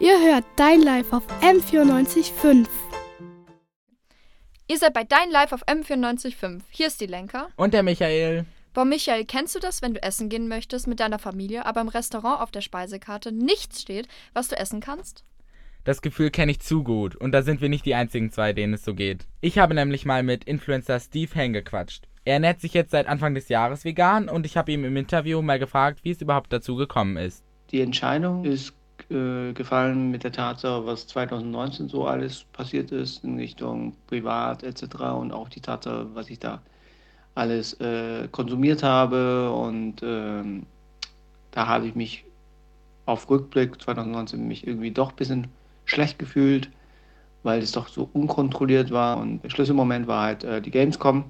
Ihr hört Dein Live auf M94.5. Ihr seid bei Dein Live auf M94.5. Hier ist die Lenker. Und der Michael. Boah, Michael, kennst du das, wenn du essen gehen möchtest mit deiner Familie, aber im Restaurant auf der Speisekarte nichts steht, was du essen kannst? Das Gefühl kenne ich zu gut und da sind wir nicht die einzigen zwei, denen es so geht. Ich habe nämlich mal mit Influencer Steve Hang gequatscht. Er ernährt sich jetzt seit Anfang des Jahres vegan und ich habe ihm im Interview mal gefragt, wie es überhaupt dazu gekommen ist. Die Entscheidung ist äh, gefallen mit der Tatsache, was 2019 so alles passiert ist in Richtung Privat etc. und auch die Tatsache, was ich da alles äh, konsumiert habe und ähm, da habe ich mich auf Rückblick 2019 mich irgendwie doch ein bisschen schlecht gefühlt, weil es doch so unkontrolliert war und der Schlüsselmoment war halt äh, die Gamescom.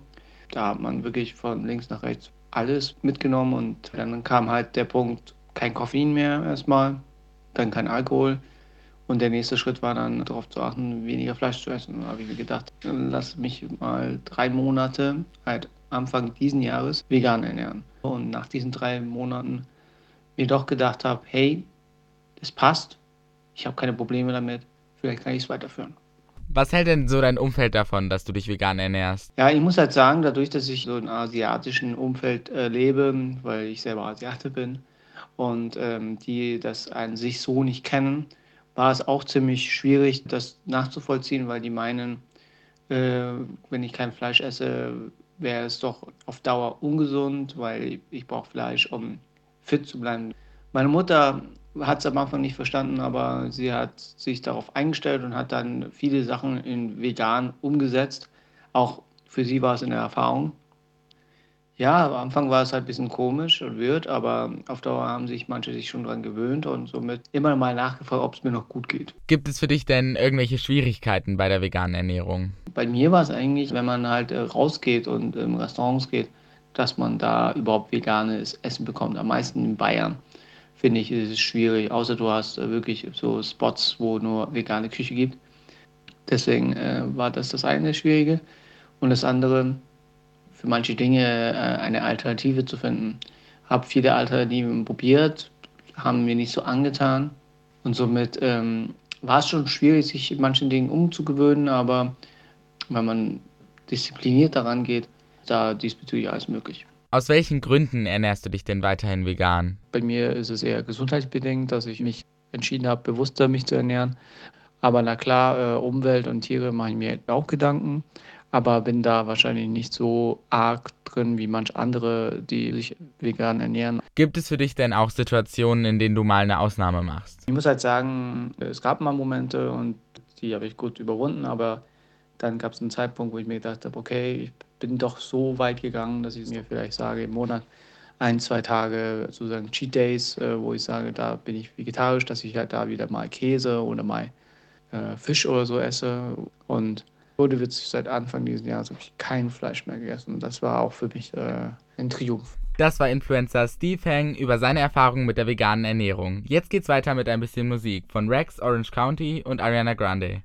Da hat man wirklich von links nach rechts alles mitgenommen und dann kam halt der Punkt, kein Koffein mehr erstmal, dann kein Alkohol. Und der nächste Schritt war dann darauf zu achten, weniger Fleisch zu essen. Da habe ich mir gedacht, lass mich mal drei Monate, halt Anfang diesen Jahres, vegan ernähren. Und nach diesen drei Monaten mir doch gedacht habe, hey, das passt, ich habe keine Probleme damit, vielleicht kann ich es weiterführen. Was hält denn so dein Umfeld davon, dass du dich vegan ernährst? Ja, ich muss halt sagen, dadurch, dass ich so einem asiatischen Umfeld äh, lebe, weil ich selber Asiate bin und ähm, die das an sich so nicht kennen, war es auch ziemlich schwierig, das nachzuvollziehen, weil die meinen, äh, wenn ich kein Fleisch esse, wäre es doch auf Dauer ungesund, weil ich brauche Fleisch, um fit zu bleiben. Meine Mutter hat es am Anfang nicht verstanden, aber sie hat sich darauf eingestellt und hat dann viele Sachen in vegan umgesetzt. Auch für sie war es eine Erfahrung. Ja, am Anfang war es halt ein bisschen komisch und wird, aber auf Dauer haben sich manche sich schon daran gewöhnt und somit immer mal nachgefragt, ob es mir noch gut geht. Gibt es für dich denn irgendwelche Schwierigkeiten bei der veganen Ernährung? Bei mir war es eigentlich, wenn man halt äh, rausgeht und in Restaurants geht, dass man da überhaupt veganes Essen bekommt. Am meisten in Bayern finde ich, ist es schwierig, außer du hast äh, wirklich so Spots, wo nur vegane Küche gibt. Deswegen äh, war das das eine Schwierige. Und das andere, für manche Dinge äh, eine Alternative zu finden. Habe viele Alternativen probiert, haben mir nicht so angetan. Und somit ähm, war es schon schwierig, sich in manchen Dingen umzugewöhnen, aber wenn man diszipliniert daran geht, da diesbezüglich alles möglich. Aus welchen Gründen ernährst du dich denn weiterhin vegan? Bei mir ist es eher gesundheitsbedingt, dass ich mich entschieden habe, bewusster mich zu ernähren. Aber na klar, äh, Umwelt und Tiere mache ich mir auch Gedanken, aber bin da wahrscheinlich nicht so arg drin wie manch andere, die sich vegan ernähren. Gibt es für dich denn auch Situationen, in denen du mal eine Ausnahme machst? Ich muss halt sagen, es gab mal Momente und die habe ich gut überwunden, aber dann gab es einen Zeitpunkt, wo ich mir gedacht habe, okay, ich bin doch so weit gegangen, dass ich mir vielleicht sage, im Monat ein, zwei Tage sozusagen Cheat Days, äh, wo ich sage, da bin ich vegetarisch, dass ich halt da wieder mal Käse oder mal äh, Fisch oder so esse. Und wurde witzig, seit Anfang dieses Jahres habe ich kein Fleisch mehr gegessen. Das war auch für mich äh, ein Triumph. Das war Influencer Steve Hang über seine Erfahrungen mit der veganen Ernährung. Jetzt geht's weiter mit ein bisschen Musik von Rex, Orange County und Ariana Grande.